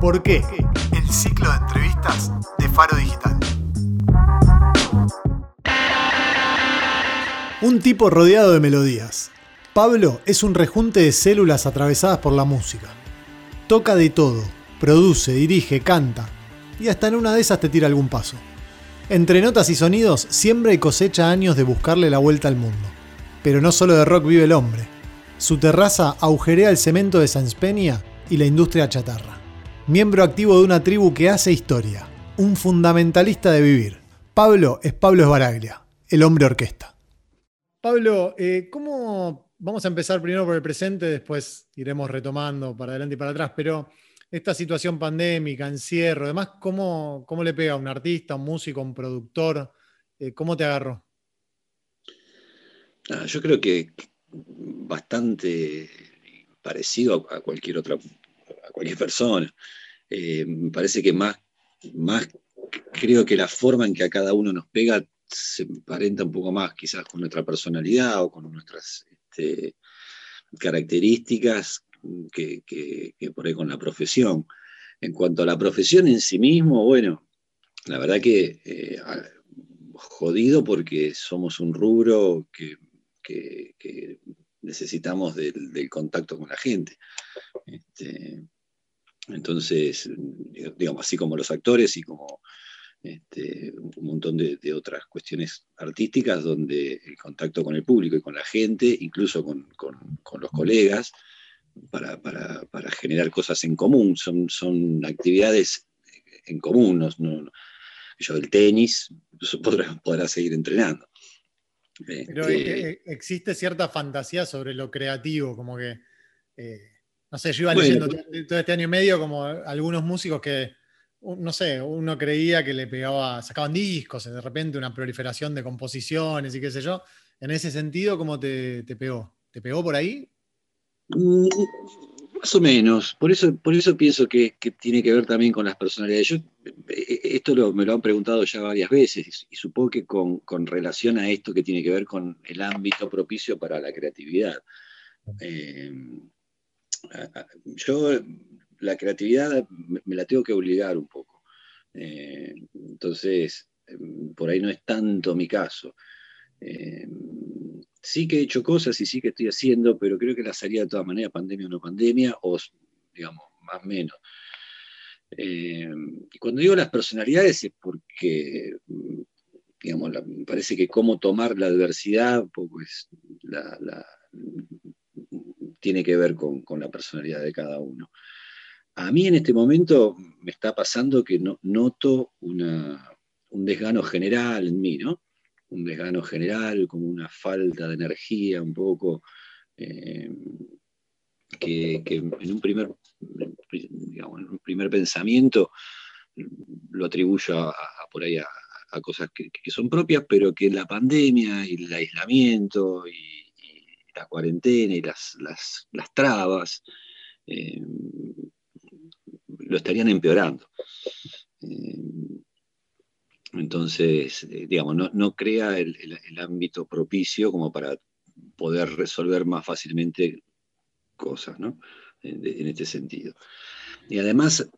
¿Por qué? El ciclo de entrevistas de Faro Digital. Un tipo rodeado de melodías. Pablo es un rejunte de células atravesadas por la música. Toca de todo, produce, dirige, canta, y hasta en una de esas te tira algún paso. Entre notas y sonidos, siembra y cosecha años de buscarle la vuelta al mundo. Pero no solo de rock vive el hombre. Su terraza agujerea el cemento de Sanz Peña y la industria chatarra. Miembro activo de una tribu que hace historia. Un fundamentalista de vivir. Pablo es Pablo Esbaraglia, el hombre orquesta. Pablo, eh, ¿cómo vamos a empezar primero por el presente, después iremos retomando para adelante y para atrás, pero esta situación pandémica, encierro, además, ¿cómo, cómo le pega a un artista, a un músico, a un productor? Eh, ¿Cómo te agarró? Ah, yo creo que bastante parecido a cualquier otra, a cualquier persona. Eh, me parece que más, más creo que la forma en que a cada uno nos pega se emparenta un poco más quizás con nuestra personalidad o con nuestras este, características que, por ahí con la profesión. En cuanto a la profesión en sí mismo, bueno, la verdad que eh, jodido porque somos un rubro que, necesitamos del, contacto con la gente. Este, entonces, digamos, así como los actores y como este, un montón de, otras cuestiones artísticas donde el contacto con el público y con la gente, incluso con, los colegas, para, generar cosas en común, son, son actividades en común. yo el tenis podrá, seguir entrenando. Pero este, eh, existe cierta fantasía sobre lo creativo, como que, eh, no sé, yo iba leyendo todo este año y medio como algunos músicos que no sé, uno creía que le pegaba, sacaban discos, de repente una proliferación de composiciones y qué sé yo. En ese sentido, ¿cómo te, pegó? ¿Te pegó por ahí? Mm, más o menos. Por eso, por eso pienso que, tiene que ver también con las personalidades. Yo, eh, esto me lo han preguntado ya varias veces y, supongo que con, relación a esto que tiene que ver con el ámbito propicio para la creatividad. Eh, yo la creatividad me, la tengo que obligar un poco. Eh, entonces, em, por ahí no es tanto mi caso. Eh, sí que he hecho cosas y sí que estoy haciendo, pero creo que las haría de todas maneras, pandemia o no pandemia, o digamos, más o menos. Y cuando digo las personalidades es porque, digamos, parece que cómo tomar la adversidad pues, tiene que ver con, la personalidad de cada uno. A mí en este momento me está pasando que no, noto un desgano general en mí, ¿no? Un desgano general, como una falta de energía un poco, eh, que, en, un primer, primer pensamiento lo atribuyo a, por ahí a, cosas que, son propias, pero que la pandemia y el aislamiento y, la cuarentena y las, trabas eh, lo estarían empeorando. Eh, entonces, eh, digamos, no, crea el, ámbito propicio como para poder resolver más fácilmente cosas, ¿no? En, este sentido. Y además,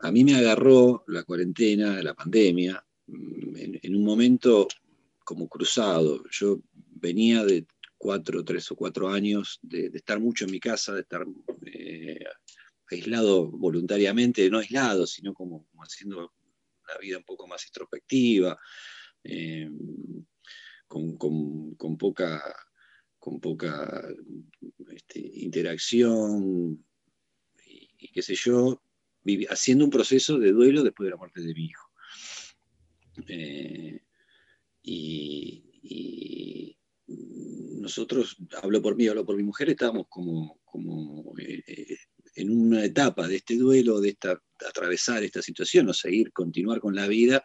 a mí me agarró la cuarentena, la pandemia, mm, en, un momento como cruzado. Yo venía de cuatro, tres o cuatro años de, estar mucho en mi casa, de estar eh, aislado voluntariamente, no aislado, sino como, haciendo una vida un poco más introspectiva, eh, con, poca, con poca este, interacción y, qué sé yo, haciendo un proceso de duelo después de la muerte de mi hijo. Eh, y, nosotros, hablo por mí, hablo por mi mujer, estábamos como, como eh, en una etapa de este duelo, de esta, atravesar esta situación o seguir, continuar con la vida,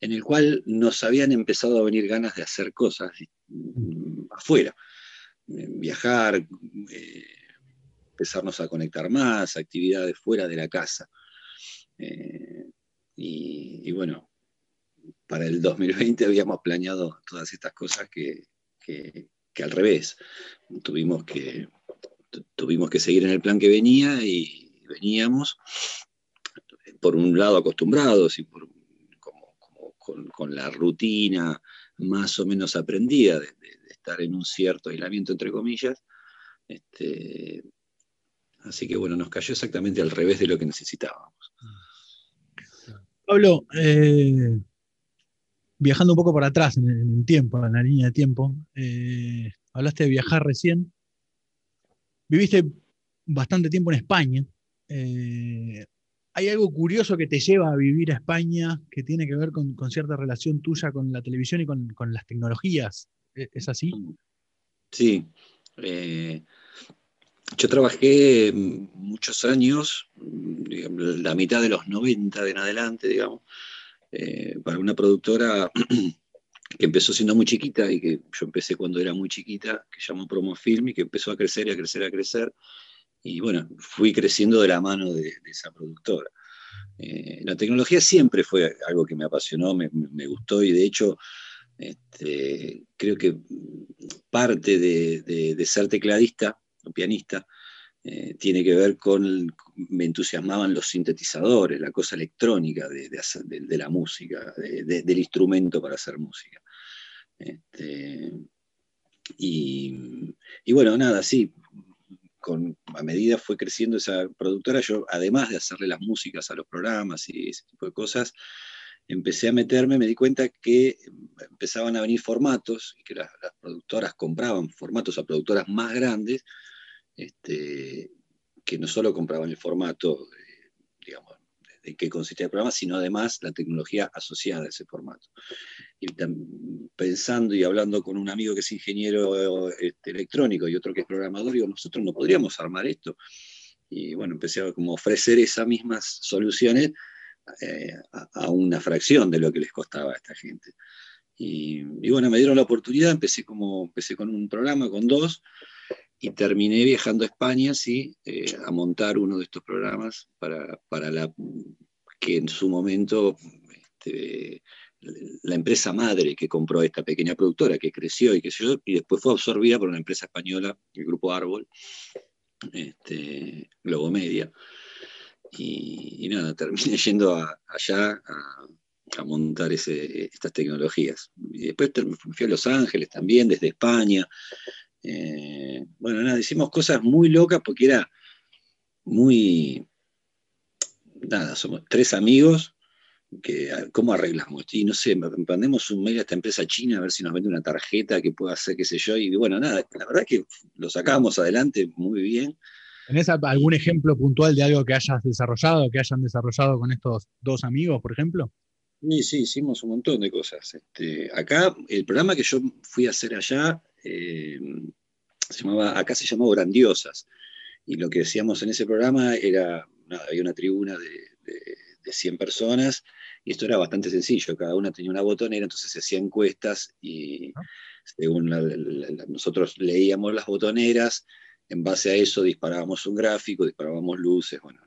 en el cual nos habían empezado a venir ganas de hacer cosas mm, afuera, eh, viajar, eh, empezarnos a conectar más, actividades fuera de la casa. Eh, y, bueno, para el 2020 habíamos planeado todas estas cosas que al revés. Tuvimos que tuvimos que seguir en el plan que venía y veníamos. por un lado acostumbrados y por, con, la rutina más o menos aprendida de, estar en un cierto aislamiento, entre comillas. Este, así que bueno, nos cayó exactamente al revés de lo que necesitábamos. Pablo, eh, viajando un poco para atrás en el, tiempo, en la línea de tiempo, eh, hablaste de viajar recién. Viviste bastante tiempo en España. Eh, ¿Hay algo curioso que te lleva a vivir a España que tiene que ver con, cierta relación tuya con la televisión y con, las tecnologías? ¿E-, ¿Es así? Sí. Eh, yo trabajé muchos años, la mitad de los 90 de en adelante, digamos, eh, para una productora que empezó siendo muy chiquita y que yo empecé cuando era muy chiquita, que llamó Promofilm y que empezó a crecer y a crecer, a crecer y bueno, fui creciendo de la mano de, esa productora. Eh, la tecnología siempre fue algo que me apasionó, me, gustó y de hecho este, creo que parte de, ser tecladista o pianista eh, tiene que ver con, me entusiasmaban los sintetizadores, la cosa electrónica de, la música, del instrumento para hacer música. Este, y, bueno, nada, sí, a medida fue creciendo esa productora, yo además de hacerle las músicas a los programas y ese tipo de cosas, empecé a meterme, me di cuenta que empezaban a venir formatos y que las, productoras compraban formatos a productoras más grandes, este, que no solo compraban el formato, digamos, de qué consistía el programa, sino además la tecnología asociada a ese formato. Y pensando y hablando con un amigo que es ingeniero este, electrónico y otro que es programador, digo, nosotros no podríamos armar esto. Y bueno, empecé a como ofrecer esas mismas soluciones eh, a, una fracción de lo que les costaba a esta gente. Y, bueno, me dieron la oportunidad, empecé, como, empecé con un programa, con dos, y terminé viajando a España, sí, eh, a montar uno de estos programas para, para la que en su momento este, la empresa madre que compró esta pequeña productora, que creció y yo, y después fue absorbida por una empresa española, el grupo Árbol, este, Globomedia. Y, y nada, terminé yendo allá a, montar estas tecnologías. Y después fui a Los Ángeles también, desde España. Eh, bueno, nada, hicimos cosas muy locas porque era muy. Nada, somos tres amigos. Que, ¿Cómo arreglamos? Y no sé, mandemos un mail a esta empresa china a ver si nos vende una tarjeta que pueda hacer, qué sé yo. Y bueno, nada, la verdad es que lo sacábamos adelante muy bien. ¿Tenés algún ejemplo puntual de algo que hayas desarrollado, que hayan desarrollado con estos dos amigos, por ejemplo? Sí, sí, hicimos un montón de cosas. Este, acá, el programa que yo fui a hacer allá eh, se llamaba, acá se llamaba Grandiosas. Y lo que decíamos en ese programa era, había una tribuna de, de, 100 personas y esto era bastante sencillo, cada una tenía una botonera, entonces se hacían encuestas y según nosotros leíamos las botoneras, en base a eso disparábamos un gráfico, disparábamos luces, bueno.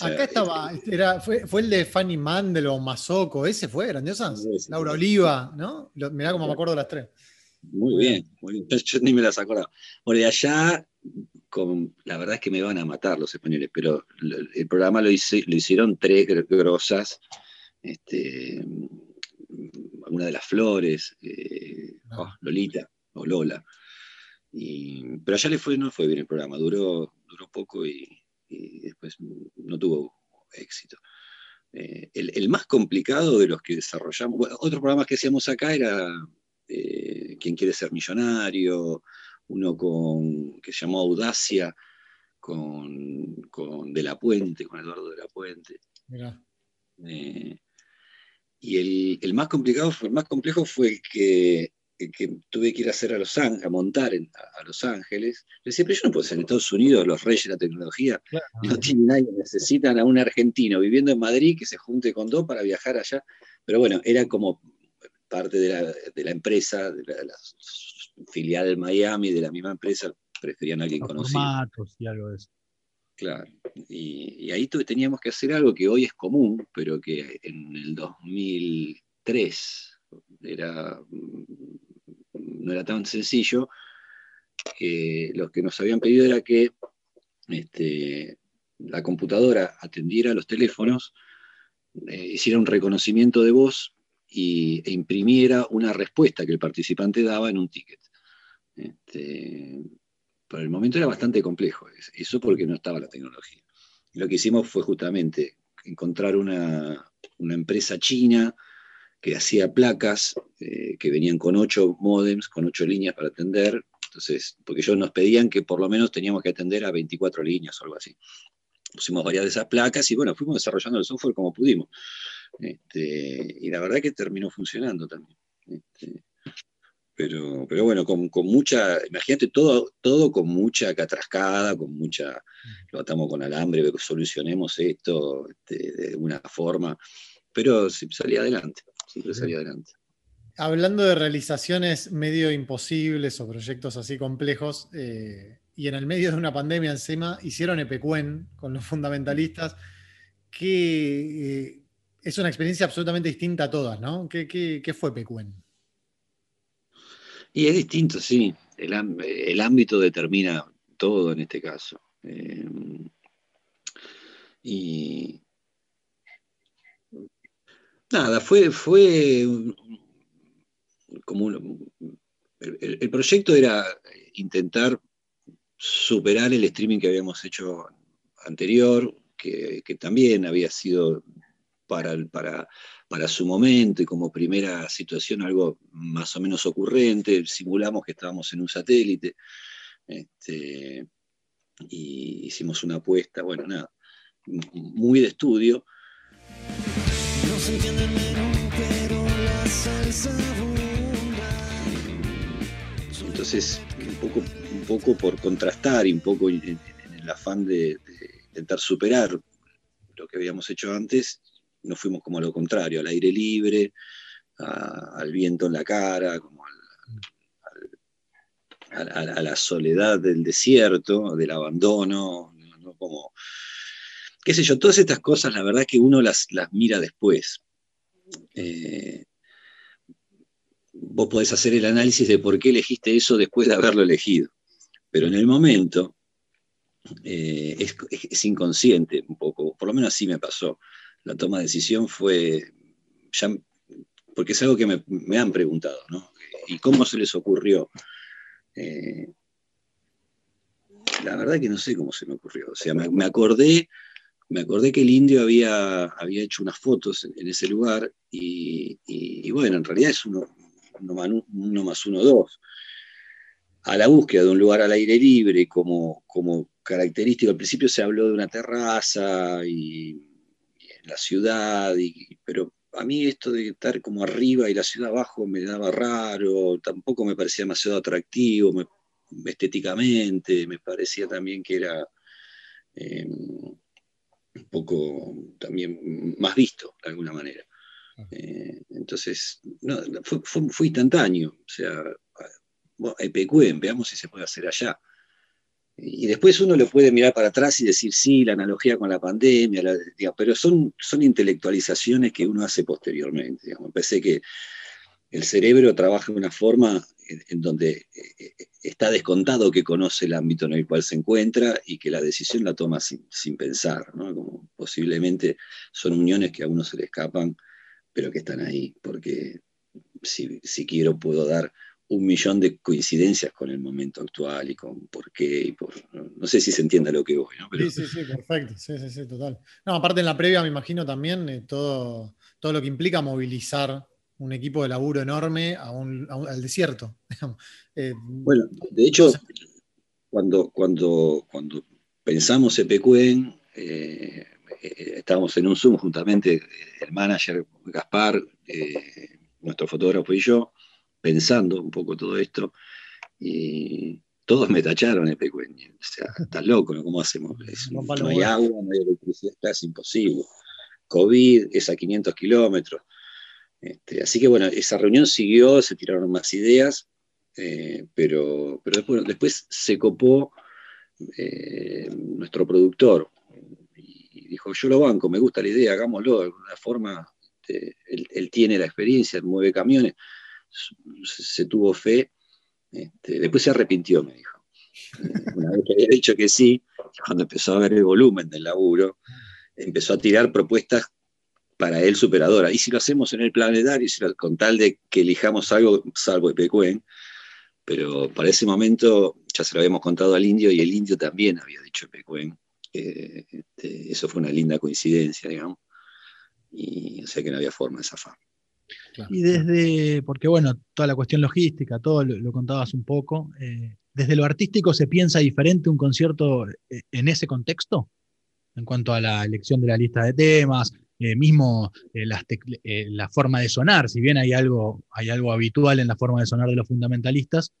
Acá estaba, era, fue, fue, el de Fanny Mandel o Mazoco, ese fue, Grandiosas. Laura Oliva, ¿no? Mirá cómo me acuerdo de las tres. Muy bien, muy bien. Yo ni me las acordaba. Por de allá, con, la verdad es que me van a matar los españoles, pero el programa lo, lo hicieron tres grosas. Este, una de las flores, eh, ah. oh, Lolita o Lola. pero allá le fue, no fue bien el programa, duró, duró poco y, después no tuvo éxito. Eh, el, más complicado de los que desarrollamos, bueno, otros programas que hacíamos acá era eh, Quien quiere ser millonario, uno con, que se llamó Audacia, con, De la Puente, con Eduardo De la Puente. Eh, y el, más complicado, el más complejo fue el que, tuve que ir a hacer a Los Ángeles, a montar a, Los Ángeles. Le decía, pero yo no puedo ser en Estados Unidos, los reyes de la tecnología, no tienen nadie, necesitan a un argentino viviendo en Madrid que se junte con dos para viajar allá. Pero bueno, era como parte de la, empresa, de la, filial del Miami, de la misma empresa, preferían a alguien conocido. y algo de eso. Claro, y, ahí teníamos que hacer algo que hoy es común, pero que en el 2003 era, no era tan sencillo, que lo que nos habían pedido era que este, la computadora atendiera los teléfonos, eh, hiciera un reconocimiento de voz y, e imprimiera una respuesta que el participante daba en un ticket. Este, por el momento era bastante complejo, eso porque no estaba la tecnología. lo que hicimos fue justamente encontrar una, empresa china que hacía placas eh, que venían con ocho modems, con ocho líneas para atender. Entonces, porque ellos nos pedían que por lo menos teníamos que atender a 24 líneas o algo así. Pusimos varias de esas placas y bueno, fuimos desarrollando el software como pudimos. Este, y la verdad que terminó funcionando también. Este, pero, pero bueno, con, mucha, imagínate todo, todo con mucha catrascada, con mucha, lo atamos con alambre, solucionemos esto este, de una forma, pero salía adelante, siempre salía adelante. Hablando de realizaciones medio imposibles o proyectos así complejos, eh, y en el medio de una pandemia encima, hicieron Epecuen con los fundamentalistas, que eh, es una experiencia absolutamente distinta a todas, ¿no? ¿Qué, qué fue Epecuen? Y es distinto, sí. El, ámbito determina todo en este caso. Eh, y nada, fue, fue como el, proyecto era intentar superar el streaming que habíamos hecho anterior, que, que también había sido para, su momento y como primera situación algo más o menos ocurrente, simulamos que estábamos en un satélite este, y hicimos una apuesta, bueno, nada, muy de estudio. Entonces, un poco, un poco por contrastar y un poco en, el afán de intentar superar lo que habíamos hecho antes, nos fuimos como a lo contrario, al aire libre, al viento en la cara, como a la soledad del desierto, del abandono, como, qué sé yo, todas estas cosas, la verdad que uno las, las mira después. Eh, vos podés hacer el análisis de por qué elegiste eso después de haberlo elegido, pero en el momento eh, es, es, inconsciente un poco, por lo menos así me pasó la toma de decisión fue, ya, porque es algo que me, han preguntado, ¿no? ¿Y cómo se les ocurrió? Eh, la verdad que no sé cómo se me ocurrió. O sea, me, acordé, me acordé que el indio había, había hecho unas fotos en, ese lugar y, bueno, en realidad es uno, uno, más uno, dos. A la búsqueda de un lugar al aire libre como, como característico, al principio se habló de una terraza y la ciudad, y, pero a mí esto de estar como arriba y la ciudad abajo me daba raro, tampoco me parecía demasiado atractivo estéticamente, me parecía también que era em, un poco también más visto de alguna manera. Eh, entonces, no, fue, instantáneo, o sea, bueno, veamos si se puede hacer allá. Y después uno le puede mirar para atrás y decir, sí, la analogía con la pandemia, pero son, son intelectualizaciones que uno hace posteriormente. Digamos. Pensé que el cerebro trabaja de una forma en, donde eh, está descontado que conoce el ámbito en el cual se encuentra y que la decisión la toma sin, pensar. Como posiblemente son uniones que a uno se le escapan, pero que están ahí, porque si, si quiero puedo dar un millón de coincidencias con el momento actual y con por qué y por. No, sé si se entienda lo que voy, ¿no? Sí, sí, sí, perfecto. Sí, sí, sí, total. No, aparte en la previa me imagino también eh, todo, todo lo que implica movilizar un equipo de laburo enorme a al desierto. Eh, bueno, de hecho, cuando, cuando, cuando pensamos EPQuen, eh, estábamos en un Zoom juntamente, el manager Gaspar, nuestro fotógrafo y yo, pensando un poco todo esto, y todos me tacharon el pequeño. O sea, estás loco, ¿no? ¿Cómo hacemos? no, hay agua, no hay electricidad, es imposible. COVID es a 500 kilómetros. Este, así que bueno, esa reunión siguió, se tiraron más ideas, eh, pero, pero después, después, se copó eh, nuestro productor y dijo, yo lo banco, me gusta la idea, hagámoslo de alguna forma. Este, él, él, tiene la experiencia, mueve camiones se tuvo fe. Este, después se arrepintió, me dijo. Una vez que había dicho que sí, cuando empezó a ver el volumen del laburo, empezó a tirar propuestas para él superadoras. Y si lo hacemos en el planetario, con tal de que elijamos algo, salvo Epecuen, pero para ese momento ya se lo habíamos contado al indio y el indio también había dicho Epecuen. Eh, este, eso fue una linda coincidencia, digamos. Y o sea que no había forma de zafar. Y desde, porque bueno, toda la cuestión logística, todo lo, contabas un poco, eh, ¿desde lo artístico se piensa diferente un concierto eh, en ese contexto? En cuanto a la elección de la lista de temas, eh, mismo la forma de sonar, si bien hay algo, hay algo habitual en la forma de sonar de los fundamentalistas,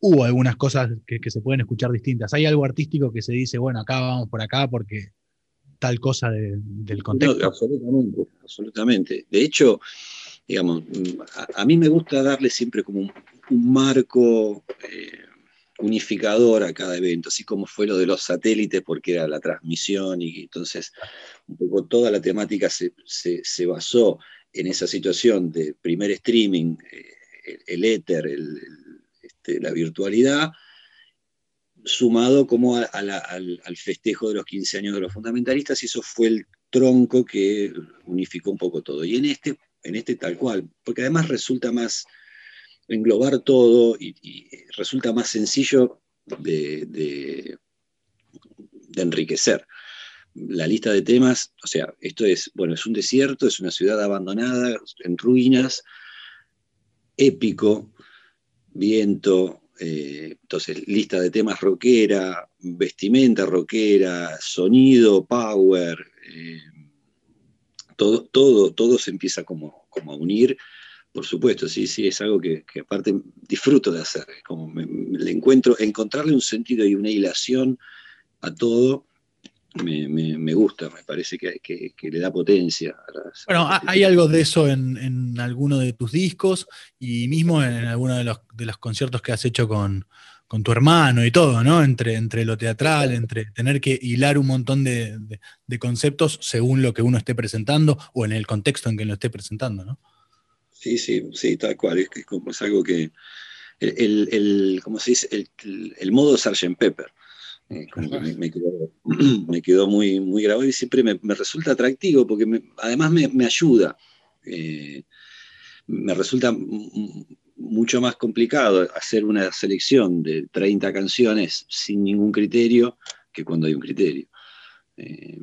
hubo algunas cosas que, se pueden escuchar distintas. ¿Hay algo artístico que se dice, bueno, acá vamos por acá porque tal cosa del contexto? absolutamente, absolutamente. De hecho, digamos, a, mí me gusta darle siempre como un, marco eh, unificador a cada evento, así como fue lo de los satélites, porque era la transmisión y entonces un poco toda la temática se, basó en esa situación de primer streaming, eh, el, éter, este, la virtualidad, sumado como al, festejo de los 15 años de los fundamentalistas, y eso fue el tronco que unificó un poco todo. Y en este en este tal cual, porque además resulta más englobar todo y, resulta más sencillo de, enriquecer. La lista de temas, o sea, esto es, bueno, es un desierto, es una ciudad abandonada, en ruinas, épico, viento, eh, entonces lista de temas rockera, vestimenta rockera, sonido, power, eh, todo, todo, todo se empieza como, como a unir. Por supuesto, sí, sí, es algo que, aparte disfruto de hacer, como le encuentro, encontrarle un sentido y una hilación a todo, me, gusta, me parece que, que, le da potencia. bueno, hay algo de eso en, en, alguno de tus discos y mismo en, alguno de los, de los conciertos que has hecho con, con tu hermano y todo, ¿no? Entre, entre lo teatral, entre tener que hilar un montón de, conceptos según lo que uno esté presentando o en el contexto en que lo esté presentando, ¿no? Sí, sí, sí, tal cual. Es, como, es algo que. El, el, ¿cómo se dice? El, modo Sgt. Pepper. Eh, me, quedó, muy, muy grabado y siempre me, resulta atractivo porque además me, ayuda. Eh, me resulta mucho más complicado hacer una selección de 30 canciones sin ningún criterio que cuando hay un criterio. Eh,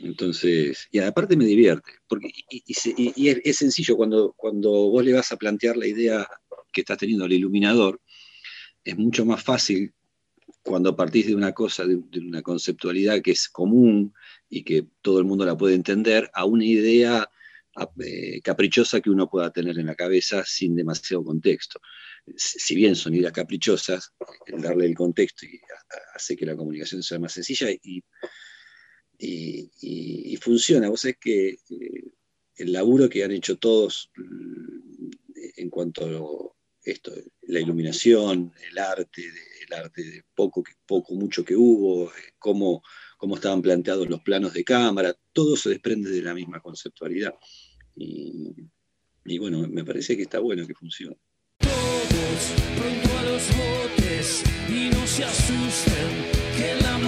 entonces, y aparte me divierte, porque y, es, sencillo cuando, cuando vos le vas a plantear la idea que estás teniendo al iluminador, es mucho más fácil cuando partís de una cosa, de una conceptualidad que es común y que todo el mundo la puede entender, a una idea eh, caprichosa que uno pueda tener en la cabeza sin demasiado contexto. Si bien son ideas caprichosas, el darle el contexto hace que la comunicación sea más sencilla y, y, funciona. Vos sabés que eh, el laburo que han hecho todos mm, en cuanto a esto, la iluminación, el arte, el arte de poco, poco, mucho que hubo, eh, cómo, cómo estaban planteados los planos de cámara, todo se desprende de la misma conceptualidad. Y, bueno, me parece que está bueno que funcione. Todos pronto a los botes y no se asusten que la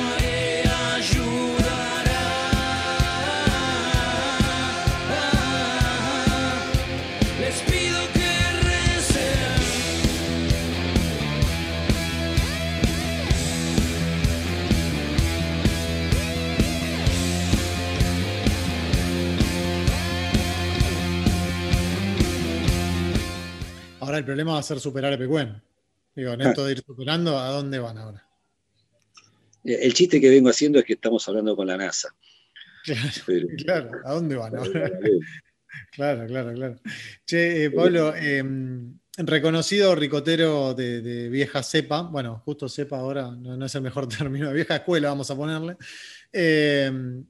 Ahora el problema va a ser superar a Pecuen. Digo, en esto de ir superando, ¿a dónde van ahora? Eh, el chiste que vengo haciendo es que estamos hablando con la NASA. Claro, ¿a dónde van ahora? claro, claro, claro. Che, eh, Pablo, em, reconocido ricotero de, vieja cepa, bueno, justo cepa ahora no, es el mejor término, de vieja escuela vamos a ponerle. Em,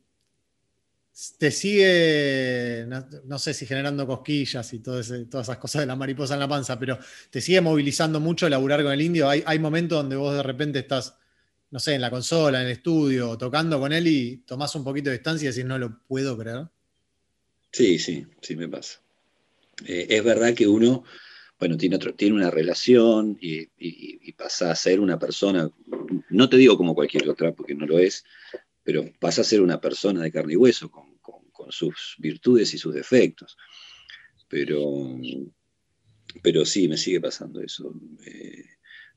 te sigue, no, sé si generando cosquillas y todas esas cosas de la mariposa en la panza, pero te sigue movilizando mucho laburar con el indio. Hay, hay momentos donde vos de repente estás, no sé, en la consola, en el estudio, tocando con él y tomás un poquito de distancia y decís, no lo puedo creer. Sí, sí, sí me pasa. Eh, es verdad que uno bueno, tiene, otro, tiene una relación y, pasa a ser una persona, no te digo como cualquier otra, porque no lo es, pero pasa a ser una persona de carne y hueso, con, sus virtudes y sus defectos. Pero, pero sí, me sigue pasando eso. Eh,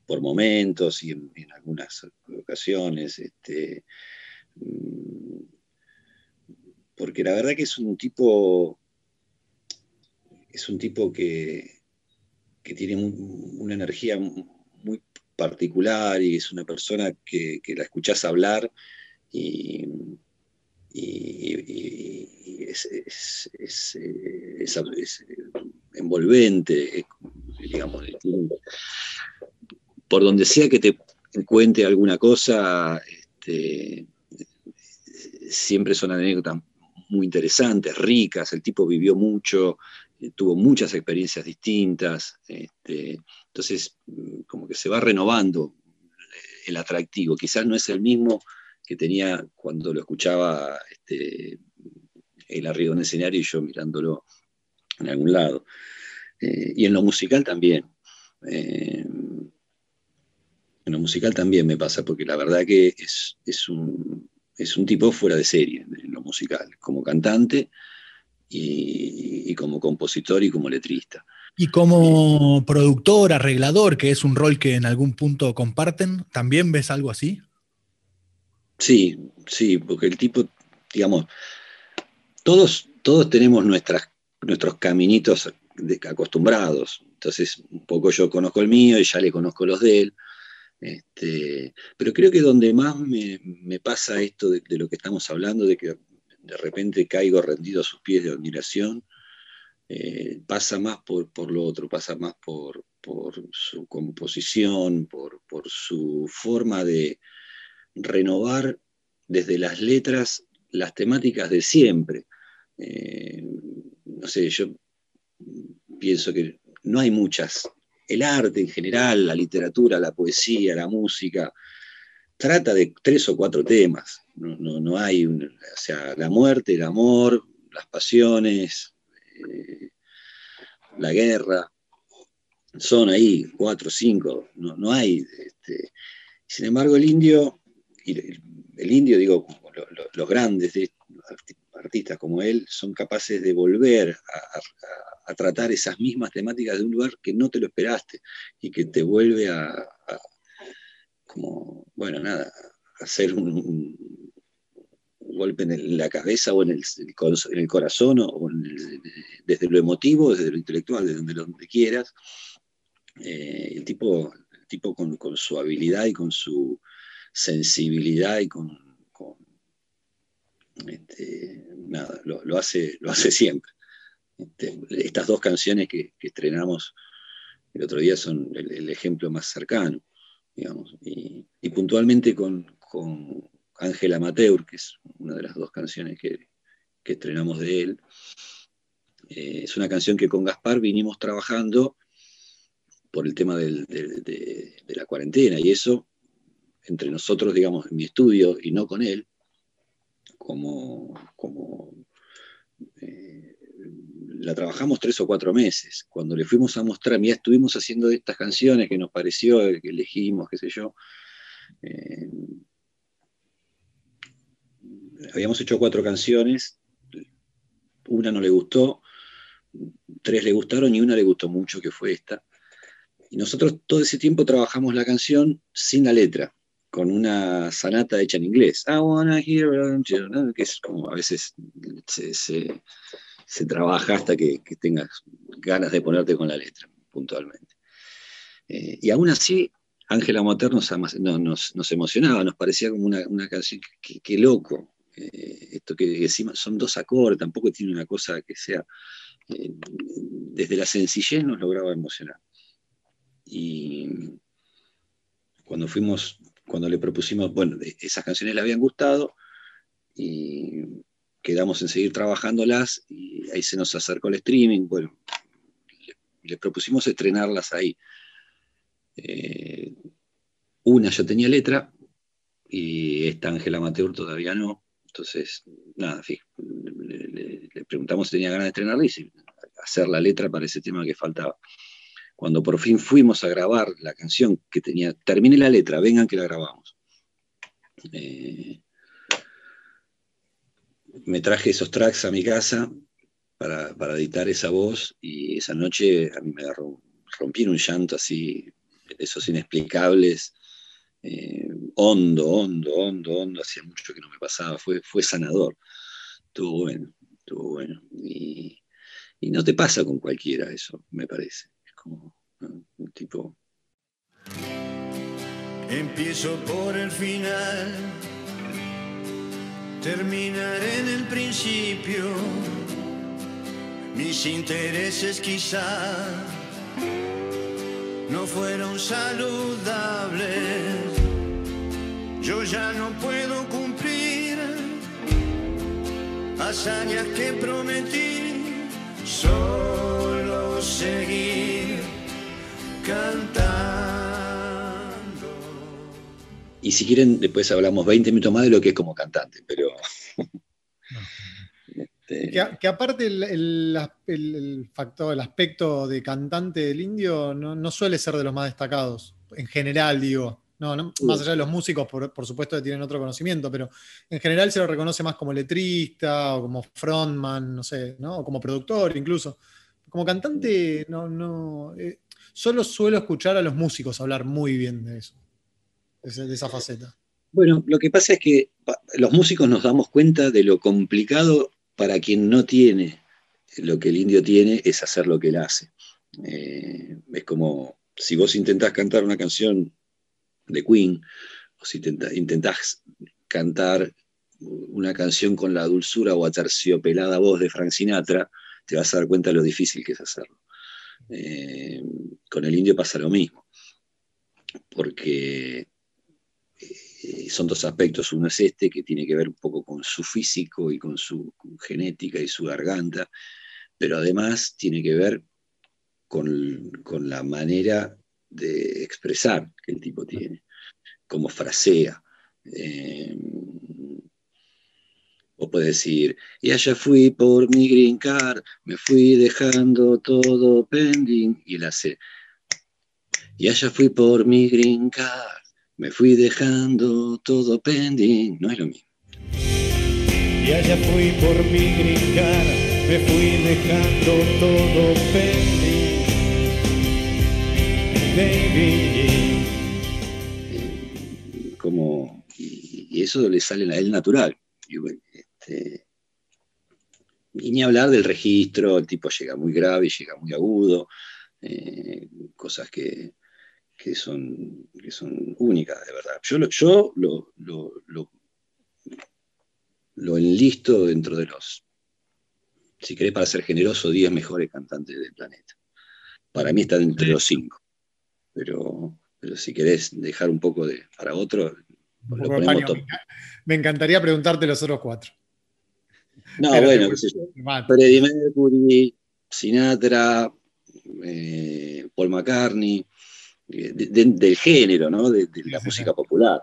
por momentos y en, algunas ocasiones. Este, mm, porque la verdad que es un tipo, es un tipo que, que tiene una energía muy particular y es una persona que, la escuchás hablar y, es, envolvente, digamos, por donde sea que te cuente alguna cosa, este, siempre son anécdotas muy interesantes, ricas, el tipo vivió mucho, eh, tuvo muchas experiencias distintas, este, entonces mm, como que se va renovando el atractivo, quizás no es el mismo que tenía cuando lo escuchaba este, él arriba en el escenario y yo mirándolo en algún lado. Eh, y en lo musical también. Eh, en lo musical también me pasa, porque la verdad que es, es, un, es un tipo fuera de serie en lo musical, como cantante y, como compositor y como letrista. Y como productor, arreglador, que es un rol que en algún punto comparten, ¿también ves algo así? Sí, sí, porque el tipo, digamos, todos, todos tenemos nuestras, nuestros caminitos acostumbrados. Entonces, un poco yo conozco el mío y ya le conozco los de él. Este, pero creo que donde más me, pasa esto de, lo que estamos hablando, de que de repente caigo rendido a sus pies de admiración, eh, pasa más por, lo otro, pasa más por, su composición, por, su forma de renovar desde las letras las temáticas de siempre. Eh, no sé, yo pienso que no hay muchas el arte en general, la literatura, la poesía, la música, trata de tres o cuatro temas. No, hay, o sea, la muerte, el amor, las pasiones, eh, la guerra, son ahí cuatro o cinco, no, hay. Este, sin embargo, el indio, el, indio, digo, los grandes artistas como él, son capaces de volver a tratar esas mismas temáticas de un lugar que no te lo esperaste y que te vuelve a, como, bueno, nada, hacer un, golpe en la cabeza o en el, en el corazón o desde lo emotivo, desde lo intelectual, desde donde, quieras. Eh, el tipo, el tipo con, su habilidad y con su sensibilidad y con, este, nada, lo, hace, lo hace siempre. Este, estas dos canciones que, estrenamos el otro día son el, ejemplo más cercano, digamos. Y, puntualmente con, Ángel Amateur, que es una de las dos canciones que, estrenamos de él, eh, es una canción que con Gaspar vinimos trabajando por el tema de, la cuarentena y eso entre nosotros, digamos, en mi estudio y no con él, como, eh, la trabajamos tres o cuatro meses. Cuando le fuimos a mostrar, mira, estuvimos haciendo estas canciones que nos pareció, que elegimos, qué sé yo. Eh, habíamos hecho cuatro canciones, una no le gustó, tres le gustaron y una le gustó mucho, que fue esta. Y nosotros todo ese tiempo trabajamos la canción sin la letra, con una sanata hecha en inglés. I wanna hear, que es como a veces se trabaja hasta que, tengas ganas de ponerte con la letra, puntualmente. Eh, y aún así, Ángela Moter nos, emocionaba, nos parecía como una, canción que, loco. Eh, esto que decimos son dos acordes, tampoco tiene una cosa que sea. Eh, desde la sencillez nos lograba emocionar. Y cuando fuimos, cuando le propusimos, bueno, esas canciones le habían gustado y quedamos en seguir trabajándolas y ahí se nos acercó el streaming. Bueno, le, propusimos estrenarlas ahí. Eh, una ya tenía letra y esta Ángela Amateur todavía no. Entonces, nada, le, preguntamos si tenía ganas de estrenarla y hacer la letra para ese tema que faltaba. Cuando por fin fuimos a grabar la canción que tenía, terminé la letra, vengan que la grabamos. Eh, me traje esos tracks a mi casa para, editar esa voz y esa noche a mí me rompí en un llanto así, esos inexplicables, eh, hondo, hondo, hondo, hondo, hacía mucho que no me pasaba, fue, fue sanador, estuvo bueno, estuvo bueno. Y, no te pasa con cualquiera eso, me parece, como un tipo... Empiezo por el final terminaré en el principio. Mis intereses quizá no fueron saludables. Yo ya no puedo cumplir hazañas que prometí, solo seguir cantando. Y si quieren, después hablamos 20 minutos más de lo que es como cantante, pero... Este, que, aparte el, factor, el aspecto de cantante del indio no, suele ser de los más destacados, en general digo. No, más allá de los músicos, por, supuesto que tienen otro conocimiento, pero en general se lo reconoce más como letrista o como frontman, no sé, ¿no? o como productor incluso. Como cantante, no, no, eh, solo suelo escuchar a los músicos hablar muy bien de eso de esa faceta? Bueno, lo que pasa es que los músicos nos damos cuenta de lo complicado para quien no tiene lo que el indio tiene es hacer lo que él hace. Eh, es como si vos intentás cantar una canción de Queen, o si intentás cantar una canción con la dulzura o aterciopelada voz de Frank Sinatra, te vas a dar cuenta de lo difícil que es hacerlo. Eh, con el indio pasa lo mismo, porque eh, son dos aspectos. Uno es este, que tiene que ver un poco con su físico y con su genética y su garganta, pero además tiene que ver con, la manera de expresar que el tipo tiene, como frasea. Eh, o puede decir, y allá fui por mi green card, me fui dejando todo pending, y él hace, y allá fui por mi green card, me fui dejando todo pending, no es lo mismo. Y allá fui por mi gringar, me fui dejando todo pending, baby. Como, y, eso le sale a él natural. Y, este, y ni hablar del registro, el tipo llega muy grave, llega muy agudo, eh, cosas que, que son, que son únicas, de verdad. Yo, lo, yo lo, lo, enlisto dentro de los, si querés para ser generoso, 10 mejores cantantes del planeta. Para mí está entre los 5. Pero, pero si querés dejar un poco de, para otro, lo ponemos todo. Me encantaría preguntarte los otros cuatro. No, bueno, qué sé yo. Freddie Mercury, Sinatra, eh, Paul McCartney, eh, del género, ¿no? de, la música popular,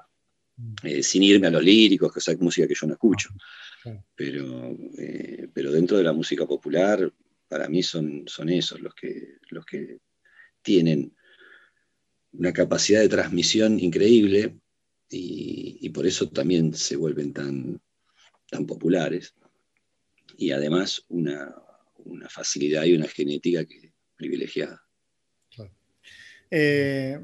mm. eh, sin irme a los líricos, que es música que yo no escucho. Pero, eh, pero dentro de la música popular, para mí son, son esos los que, los que tienen una capacidad de transmisión increíble y, por eso también se vuelven tan, tan populares. Y además una, una facilidad y una genética que, privilegiada. Eh,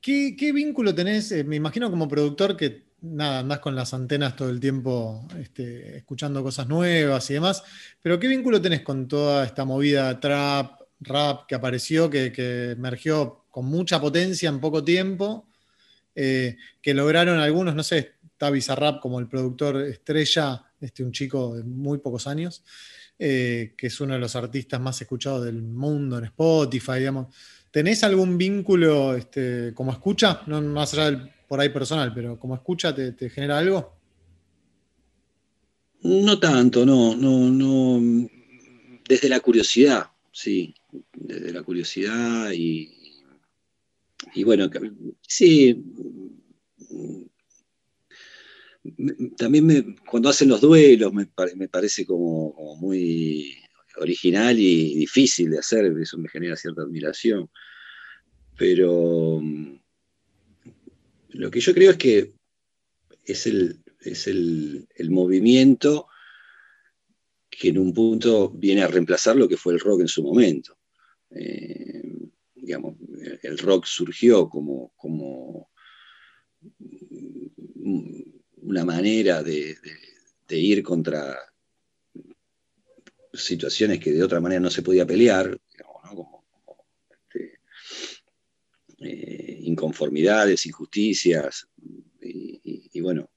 ¿qué, vínculo tenés? Eh, me imagino como productor que nada, andás con las antenas todo el tiempo este, escuchando cosas nuevas y demás, pero ¿qué vínculo tenés con toda esta movida trap, rap que apareció, que, emergió con mucha potencia en poco tiempo, eh, que lograron algunos, no sé, está Bizarrap como el productor estrella, este, un chico de muy pocos años, que es uno de los artistas más escuchados del mundo en Spotify, digamos. ¿Tenés algún vínculo este, como escucha? No más allá del por ahí personal, pero como escucha, ¿te, genera algo? No tanto, no, no, no. Desde la curiosidad, sí. Desde la curiosidad y. Y bueno, sí. También cuando hacen los duelos me, parece como muy original y difícil de hacer, eso me genera cierta admiración. pero mm, lo que yo creo es que es el, es el, movimiento que en un punto viene a reemplazar lo que fue el rock en su momento. Eh, digamos, el rock surgió como, como una manera de, ir contra situaciones que de otra manera no se podía pelear, como, este, eh, inconformidades, injusticias, y, bueno,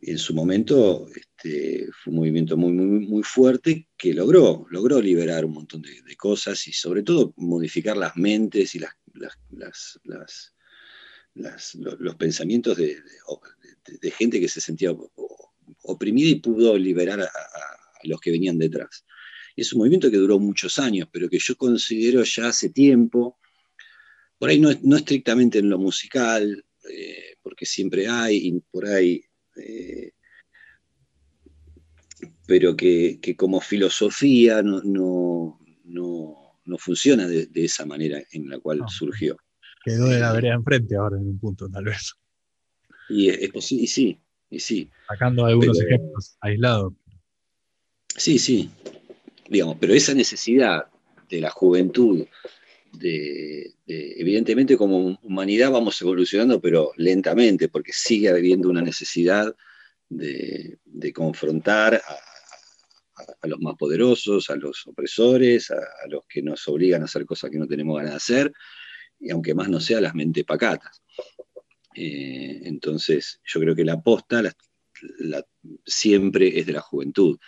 en su momento este, fue un movimiento muy, muy, muy fuerte que logró, logró liberar un montón de, cosas y sobre todo modificar las mentes y las, los pensamientos de, gente que se sentía oprimida y pudo liberar a, los que venían detrás. Y es un movimiento que duró muchos años, pero que yo considero ya hace tiempo, por ahí no, no estrictamente en lo musical, eh, porque siempre hay, y por ahí, eh, pero que, como filosofía no, no, funciona de, esa manera en la cual surgió. Quedó de la vereda enfrente ahora en un punto, tal vez. Y, es, y sí, y sí. Sacando algunos ejemplos aislados. Sí, sí. Digamos, pero esa necesidad de la juventud evidentemente como humanidad vamos evolucionando, pero lentamente, porque sigue habiendo una necesidad de, confrontar a, los más poderosos, a los opresores, a, los que nos obligan a hacer cosas que no tenemos ganas de hacer, y aunque más no sea las mentes pacatas. Eh, entonces, yo creo que la aposta siempre es de la juventud,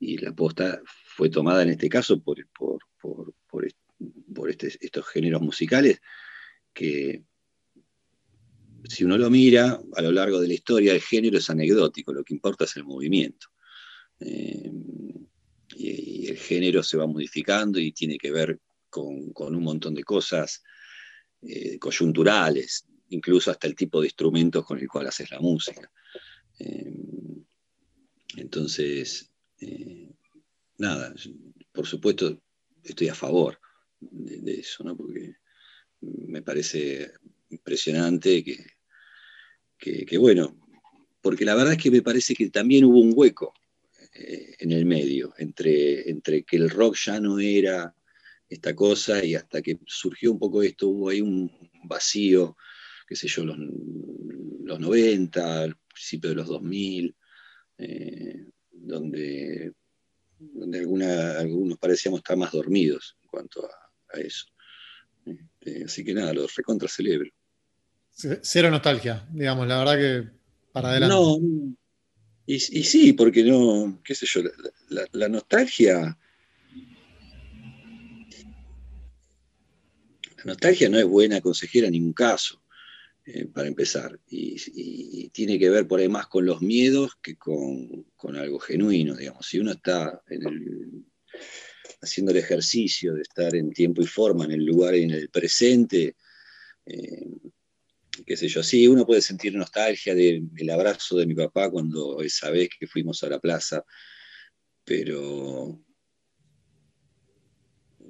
y la aposta fue tomada en este caso por, por, por, por, este, estos géneros musicales que si uno lo mira a lo largo de la historia, el género es anecdótico, lo que importa es el movimiento. Eh, y, el género se va modificando y tiene que ver con, un montón de cosas eh, coyunturales, incluso hasta el tipo de instrumentos con el cual haces la música. Eh, entonces, nada, por supuesto estoy a favor de, eso, ¿no? Porque me parece impresionante que, que, bueno, porque la verdad es que me parece que también hubo un hueco eh, en el medio, entre, entre que el rock ya no era esta cosa y hasta que surgió un poco esto, hubo ahí un vacío, qué sé yo, los, los 90, al principio de los 2000, eh, donde, donde alguna, algunos parecíamos estar más dormidos en cuanto a, a eso. Este, así que nada, lo recontra celebro. Cero nostalgia, digamos, la verdad que para adelante. No, y, sí, porque no, qué sé yo, la, nostalgia. La nostalgia no es buena consejera en ningún caso, eh, para empezar. Y, tiene que ver por ahí más con los miedos que con, algo genuino, digamos. Si uno está haciendo el ejercicio de estar en tiempo y forma, en el lugar y en el presente, eh, qué sé yo, sí, uno puede sentir nostalgia del abrazo de mi papá cuando esa vez que fuimos a la plaza, pero,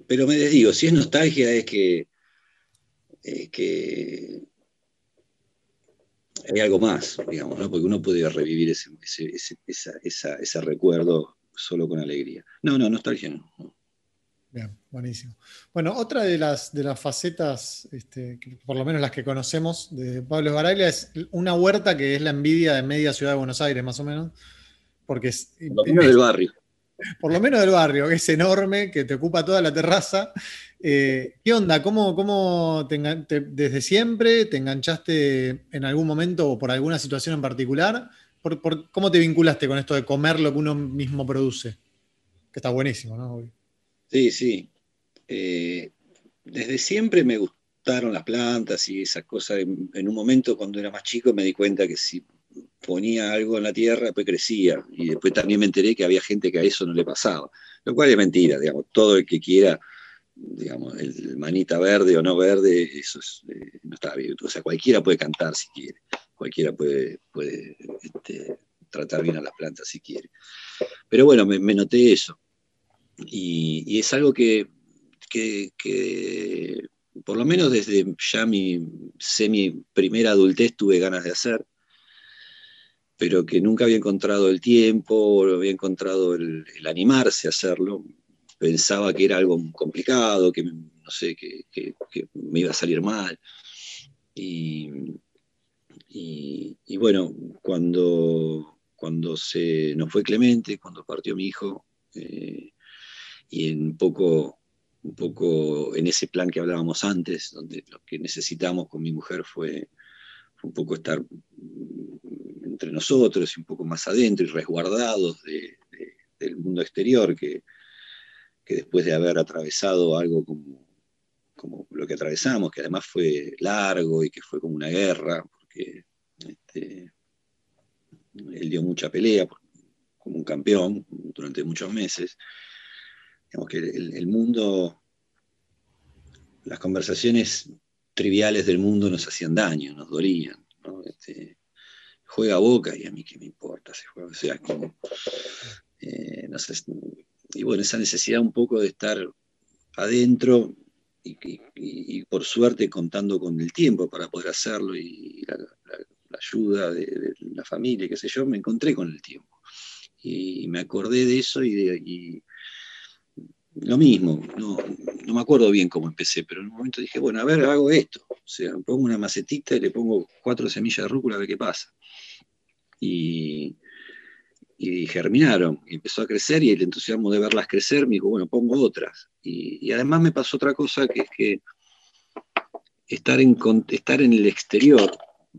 pero me digo, si es nostalgia es que, que hay algo más, digamos, ¿no? porque uno puede revivir ese, ese recuerdo solo con alegría. No, no, nostalgia no. Bien, buenísimo. Bueno, otra de las, de las facetas, este, por lo menos las que conocemos de Pablo Baraglia, es una huerta que es la envidia de media ciudad de Buenos Aires, más o menos. Porque es, por lo menos del barrio. Por lo menos del barrio, que es enorme, que te ocupa toda la terraza. Eh, ¿Qué onda? ¿Cómo, cómo desde siempre te enganchaste en algún momento o por alguna situación en particular? ¿Por, cómo te vinculaste con esto de comer lo que uno mismo produce? Que está buenísimo, ¿no? Sí, sí. Eh, desde siempre me gustaron las plantas y esas cosas. En, un momento cuando era más chico me di cuenta que si ponía algo en la tierra, después crecía. Y después también me enteré que había gente que a eso no le pasaba. Lo cual es mentira, digamos. Todo el que quiera, digamos, el manita verde o no verde, eso eh, no está bien. O sea, cualquiera puede cantar si quiere. Cualquiera puede, puede este, tratar bien a las plantas si quiere. Pero bueno, me noté eso. Y, es algo que, por lo menos desde ya mi semi primera adultez tuve ganas de hacer, pero que nunca había encontrado el tiempo, o había encontrado el, animarse a hacerlo. Pensaba que era algo complicado, que no sé, que, me iba a salir mal. Y, bueno, cuando, cuando se nos fue Clemente, cuando partió mi hijo, eh, y en poco un poco en ese plan que hablábamos antes, donde lo que necesitamos con mi mujer fue, un poco estar entre nosotros y un poco más adentro y resguardados del mundo exterior, que, después de haber atravesado algo como, como, lo que atravesamos, que además fue largo y que fue como una guerra, porque este, él dio mucha pelea como un campeón durante muchos meses digamos que el, mundo, las conversaciones triviales del mundo nos hacían daño, nos dolían. Este, juega boca y a mí qué me importa ese juego. O sea, como, eh, y bueno, esa necesidad un poco de estar adentro y, por suerte contando con el tiempo para poder hacerlo y la, ayuda de, la familia, qué sé yo, me encontré con el tiempo. Y me acordé de eso y, de, lo mismo, no, me acuerdo bien cómo empecé, pero en un momento dije, bueno, a ver, hago esto. O sea, pongo una macetita y le pongo cuatro semillas de rúcula a ver qué pasa. Y, germinaron, y empezó a crecer y el entusiasmo de verlas crecer me dijo, bueno, pongo otras. Y, además me pasó otra cosa que es que estar en, estar en el exterior,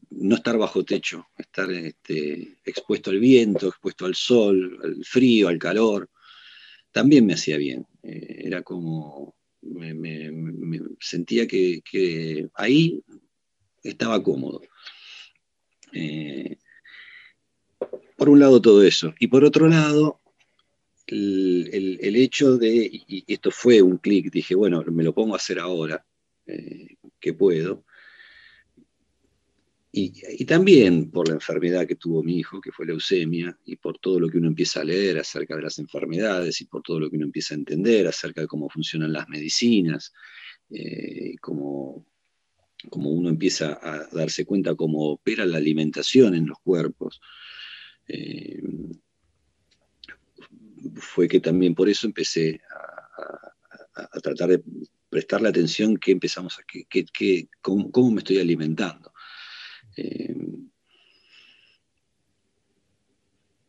no estar bajo techo, estar este, expuesto al viento, expuesto al sol, al frío, al calor, también me hacía bien. Eh, era como, me, sentía que, ahí estaba cómodo. Eh, por un lado todo eso. Y por otro lado, el, hecho de, y esto fue un clic, dije, bueno, me lo pongo a hacer ahora, eh, que puedo, y, también por la enfermedad que tuvo mi hijo, que fue leucemia, y por todo lo que uno empieza a leer acerca de las enfermedades y por todo lo que uno empieza a entender acerca de cómo funcionan las medicinas, eh, cómo, uno empieza a darse cuenta cómo opera la alimentación en los cuerpos. Eh, fue que también por eso empecé a, tratar de prestarle atención qué empezamos a, qué, cómo me estoy alimentando. Eh,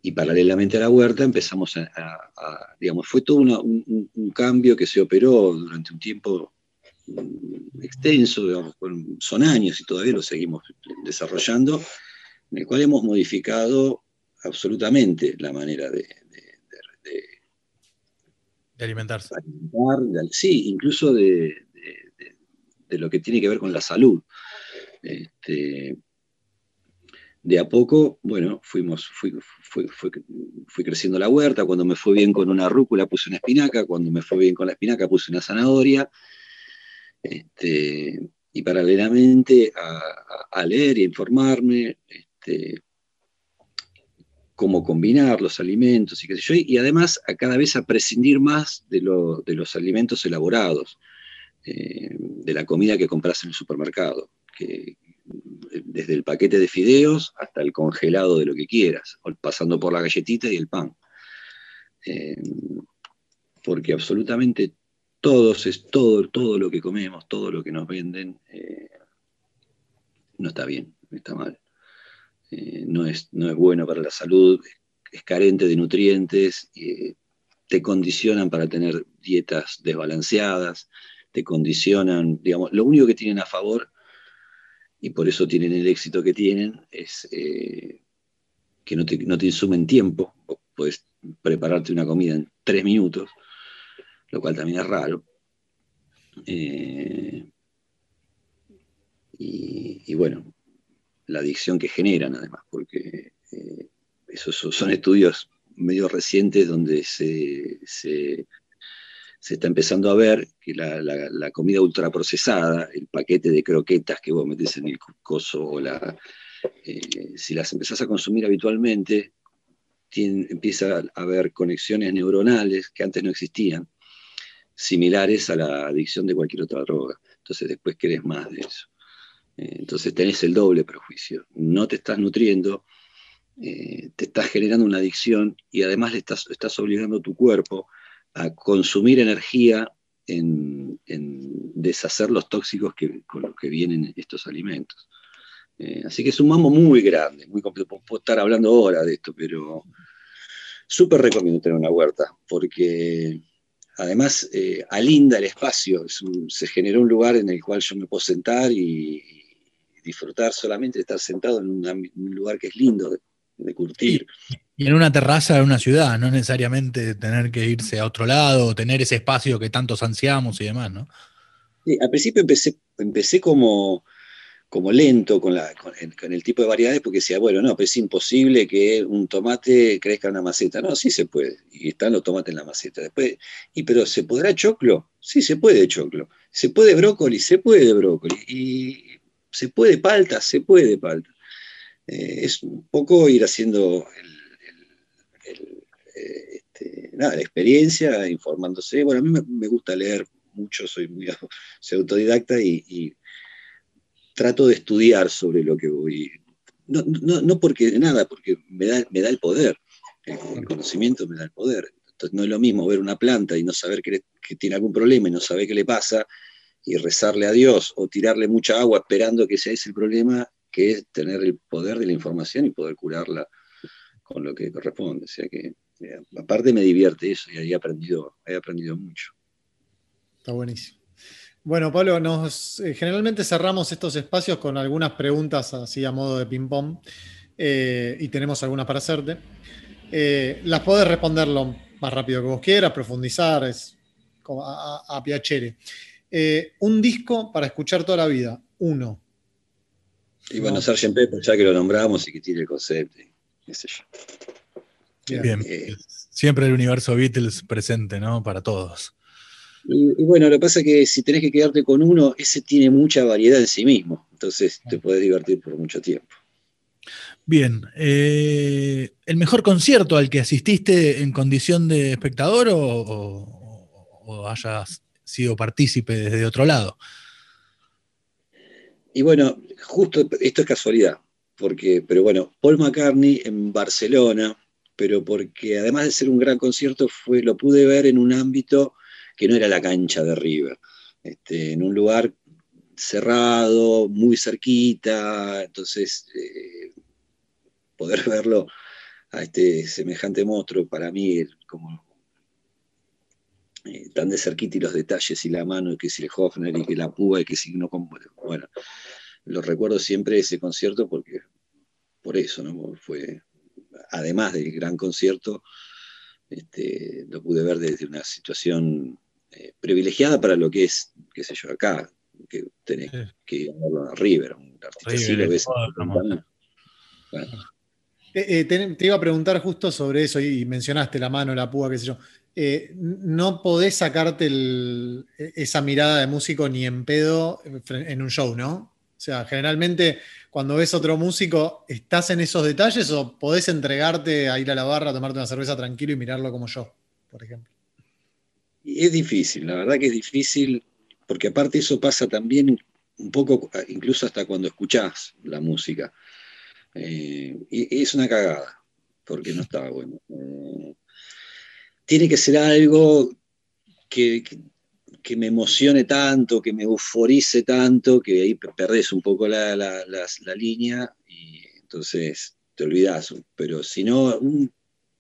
y paralelamente a la huerta empezamos a, digamos, fue todo un, cambio que se operó durante un tiempo extenso, son años y todavía lo seguimos desarrollando, en el cual hemos modificado absolutamente la manera de, de, alimentarse. sí, incluso de, lo que tiene que ver con la salud. Este, de a poco, bueno, fuimos, fui, creciendo la huerta, cuando me fue bien con una rúcula puse una espinaca, cuando me fue bien con la espinaca puse una zanahoria, este, y paralelamente a, leer y a informarme, este, cómo combinar los alimentos y qué sé yo, y además a cada vez a prescindir más de, los alimentos elaborados, eh, de la comida que compras en el supermercado, que, desde el paquete de fideos hasta el congelado de lo que quieras, pasando por la galletita y el pan. Eh, porque absolutamente todos es todo, todo lo que comemos, todo lo que nos venden, eh, no está bien, está mal. Eh, no, es, no es bueno para la salud, es carente de nutrientes, te condicionan para tener dietas desbalanceadas, te condicionan, digamos, lo único que tienen a favor y por eso tienen el éxito que tienen, es eh, que no te, no te, insumen tiempo, puedes prepararte una comida en tres minutos, lo cual también es raro. Eh, y, bueno, la adicción que generan además, porque eh, esos son estudios medio recientes donde se, se está empezando a ver que la, comida ultraprocesada, el paquete de croquetas que vos metés en el coso, o la, eh, si las empezás a consumir habitualmente, empieza a haber conexiones neuronales que antes no existían, similares a la adicción de cualquier otra droga. entonces después querés más de eso. Eh, entonces tenés el doble prejuicio. No te estás nutriendo, eh, te estás generando una adicción y además le estás, estás obligando a tu cuerpo a consumir energía en, deshacer los tóxicos que, con los que vienen estos alimentos. Eh, así que es un mambo muy grande, muy complejo. Puedo estar hablando ahora de esto, pero súper recomiendo tener una huerta, porque además alinda el espacio, se generó un lugar en el cual yo me puedo sentar y, disfrutar solamente de estar sentado en un lugar que es lindo de, curtir. Y, en una terraza de una ciudad, no necesariamente tener que irse a otro lado, tener ese espacio que tantos ansiamos y demás, ¿no? Sí, al principio empecé, empecé como como lento con, la, con, el tipo de variedades porque decía, bueno, no, pero es imposible que un tomate crezca en una maceta. No, sí se puede, y están los tomates en la maceta. Después, y pero ¿se podrá choclo? Sí, se puede choclo. ¿Se puede brócoli? Se puede brócoli. Y se puede palta, se puede palta. Eh, es un poco ir haciendo eh, este, la experiencia, informándose. Bueno, a mí me, gusta leer mucho, soy muy autodidacta y trato de estudiar sobre lo que voy. No, no, porque nada, porque me da, me da el poder. El, conocimiento me da el poder. Entonces no es lo mismo ver una planta y no saber que, tiene algún problema y no saber qué le pasa y rezarle a Dios o tirarle mucha agua esperando que ese es el problema, que es tener el poder de la información y poder curarla con lo que corresponde. O sea que, eh, aparte me divierte eso y ahí he aprendido, he aprendido mucho. Está buenísimo. Bueno, Pablo, nos, eh, generalmente cerramos estos espacios con algunas preguntas así a modo de ping-pong eh, y tenemos algunas para hacerte. Las podés responder lo más rápido que vos quieras, profundizar, es a, a, piacere. Un disco para escuchar toda la vida, uno. Y bueno, no. Sgt. Pepper, ya que lo nombramos y que tiene el concepto, qué sé yo. Bien. Siempre el universo Beatles presente, ¿no? Para todos. Y, bueno, lo que pasa es que si tenés que quedarte con uno, ese tiene mucha variedad en sí mismo, entonces te podés divertir por mucho tiempo. Bien, eh, ¿el mejor concierto al que asististe en condición de espectador o, hayas sido partícipe desde otro lado? Y bueno, justo esto es casualidad, porque, pero bueno, Paul McCartney en Barcelona, pero porque además de ser un gran concierto, fue, lo pude ver en un ámbito que no era la cancha de River, este, en un lugar cerrado, muy cerquita, entonces eh, poder verlo a este semejante monstruo para mí como eh, tan de cerquita y los detalles y la mano, y que si el Hofner y que la púa y que si no... Bueno, lo recuerdo siempre ese concierto porque por eso, ¿no? Fue, además del gran concierto, este, lo pude ver desde una situación eh, privilegiada para lo que es, qué sé yo, acá, que tenés que ir a River, un artista lo ves. Eh, eh, te, iba a preguntar justo sobre eso y mencionaste la mano, la púa, qué sé yo. No podés sacarte e, esa mirada de músico ni en pedo en un show, ¿no? O sea, generalmente cuando ves otro músico, ¿estás en esos detalles o podés entregarte a ir a la barra, tomarte una cerveza tranquilo y mirarlo como yo, por ejemplo? es difícil, la verdad que es difícil, porque aparte eso pasa también un poco, incluso hasta cuando escuchás la música. Eh, y es una cagada, porque no está bueno. Eh, tiene que ser algo que, me emocione tanto, que me euforice tanto, que ahí perdés un poco la, la línea y entonces te olvidás. Pero si no, un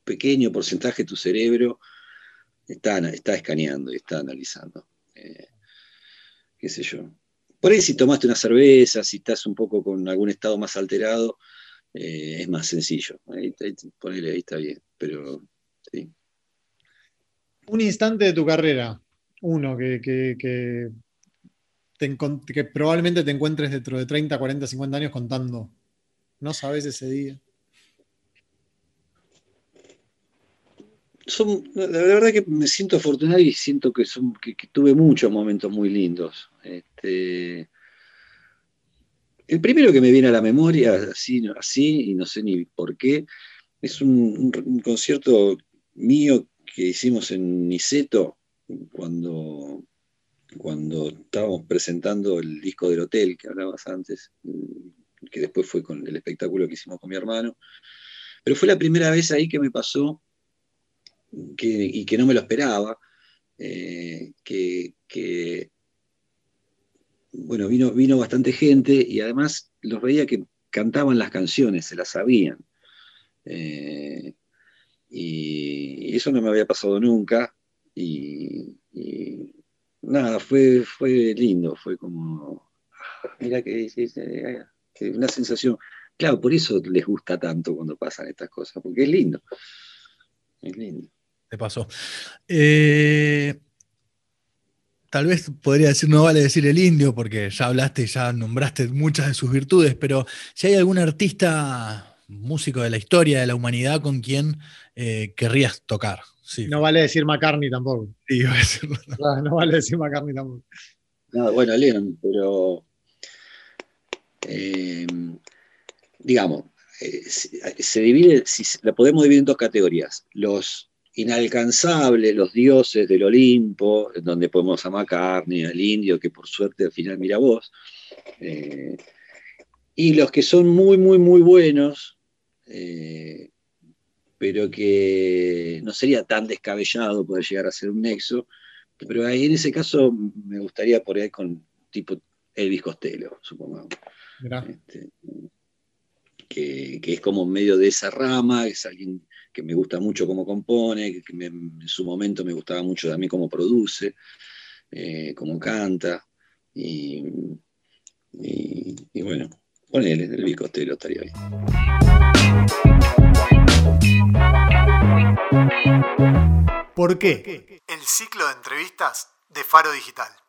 pequeño porcentaje de tu cerebro está, está escaneando y está analizando. Eh, qué sé yo. Por ahí si tomaste una cerveza, si estás un poco con algún estado más alterado, eh, es más sencillo. Ahí, ahí está bien, pero sí. Un instante de tu carrera, uno que, probablemente te encuentres dentro de 30, 40, 50 años contando. No sabes ese día. la verdad que me siento afortunado y siento que, tuve muchos momentos muy lindos. Este, el primero que me viene a la memoria, así, así, y no sé ni por qué, es un, concierto mío que hicimos en Niceto cuando cuando estábamos presentando el disco del hotel que hablabas antes, que después fue con el espectáculo que hicimos con mi hermano. Pero fue la primera vez ahí que me pasó, y que no me lo esperaba, eh, que, bueno, vino, vino bastante gente y además los veía que cantaban las canciones, se las sabían. Eh, y, eso no me había pasado nunca. Y, nada, fue, fue lindo, fue como, ah, mira que, que una sensación. Claro, por eso les gusta tanto cuando pasan estas cosas, porque es lindo. Es lindo. Te pasó. Eh, tal vez podría decir, no vale decir el indio, porque ya hablaste y ya nombraste muchas de sus virtudes, pero si hay algún artista, músico de la historia, de la humanidad, con quien eh, querrías tocar. No vale decir McCartney tampoco. Sí, no. no vale decir McCartney tampoco. No, bueno, Leon, pero eh, digamos, eh, se divide, si, la podemos dividir en dos categorías. Los inalcanzables, los dioses del Olimpo, donde podemos a McCartney, al indio, que por suerte al final mira vos. Eh, y los que son muy, muy, muy buenos, pero que no sería tan descabellado poder llegar a ser un nexo. Pero ahí en ese caso me gustaría por ahí con tipo Elvis Costello, supongo. Este, que, es como medio de esa rama, es alguien que me gusta mucho cómo compone, que en su momento me gustaba mucho también cómo produce, eh, cómo canta. Y, y, bueno, ponele, el bicostero estaría bien. ¿Por qué? El ciclo de entrevistas de Faro Digital.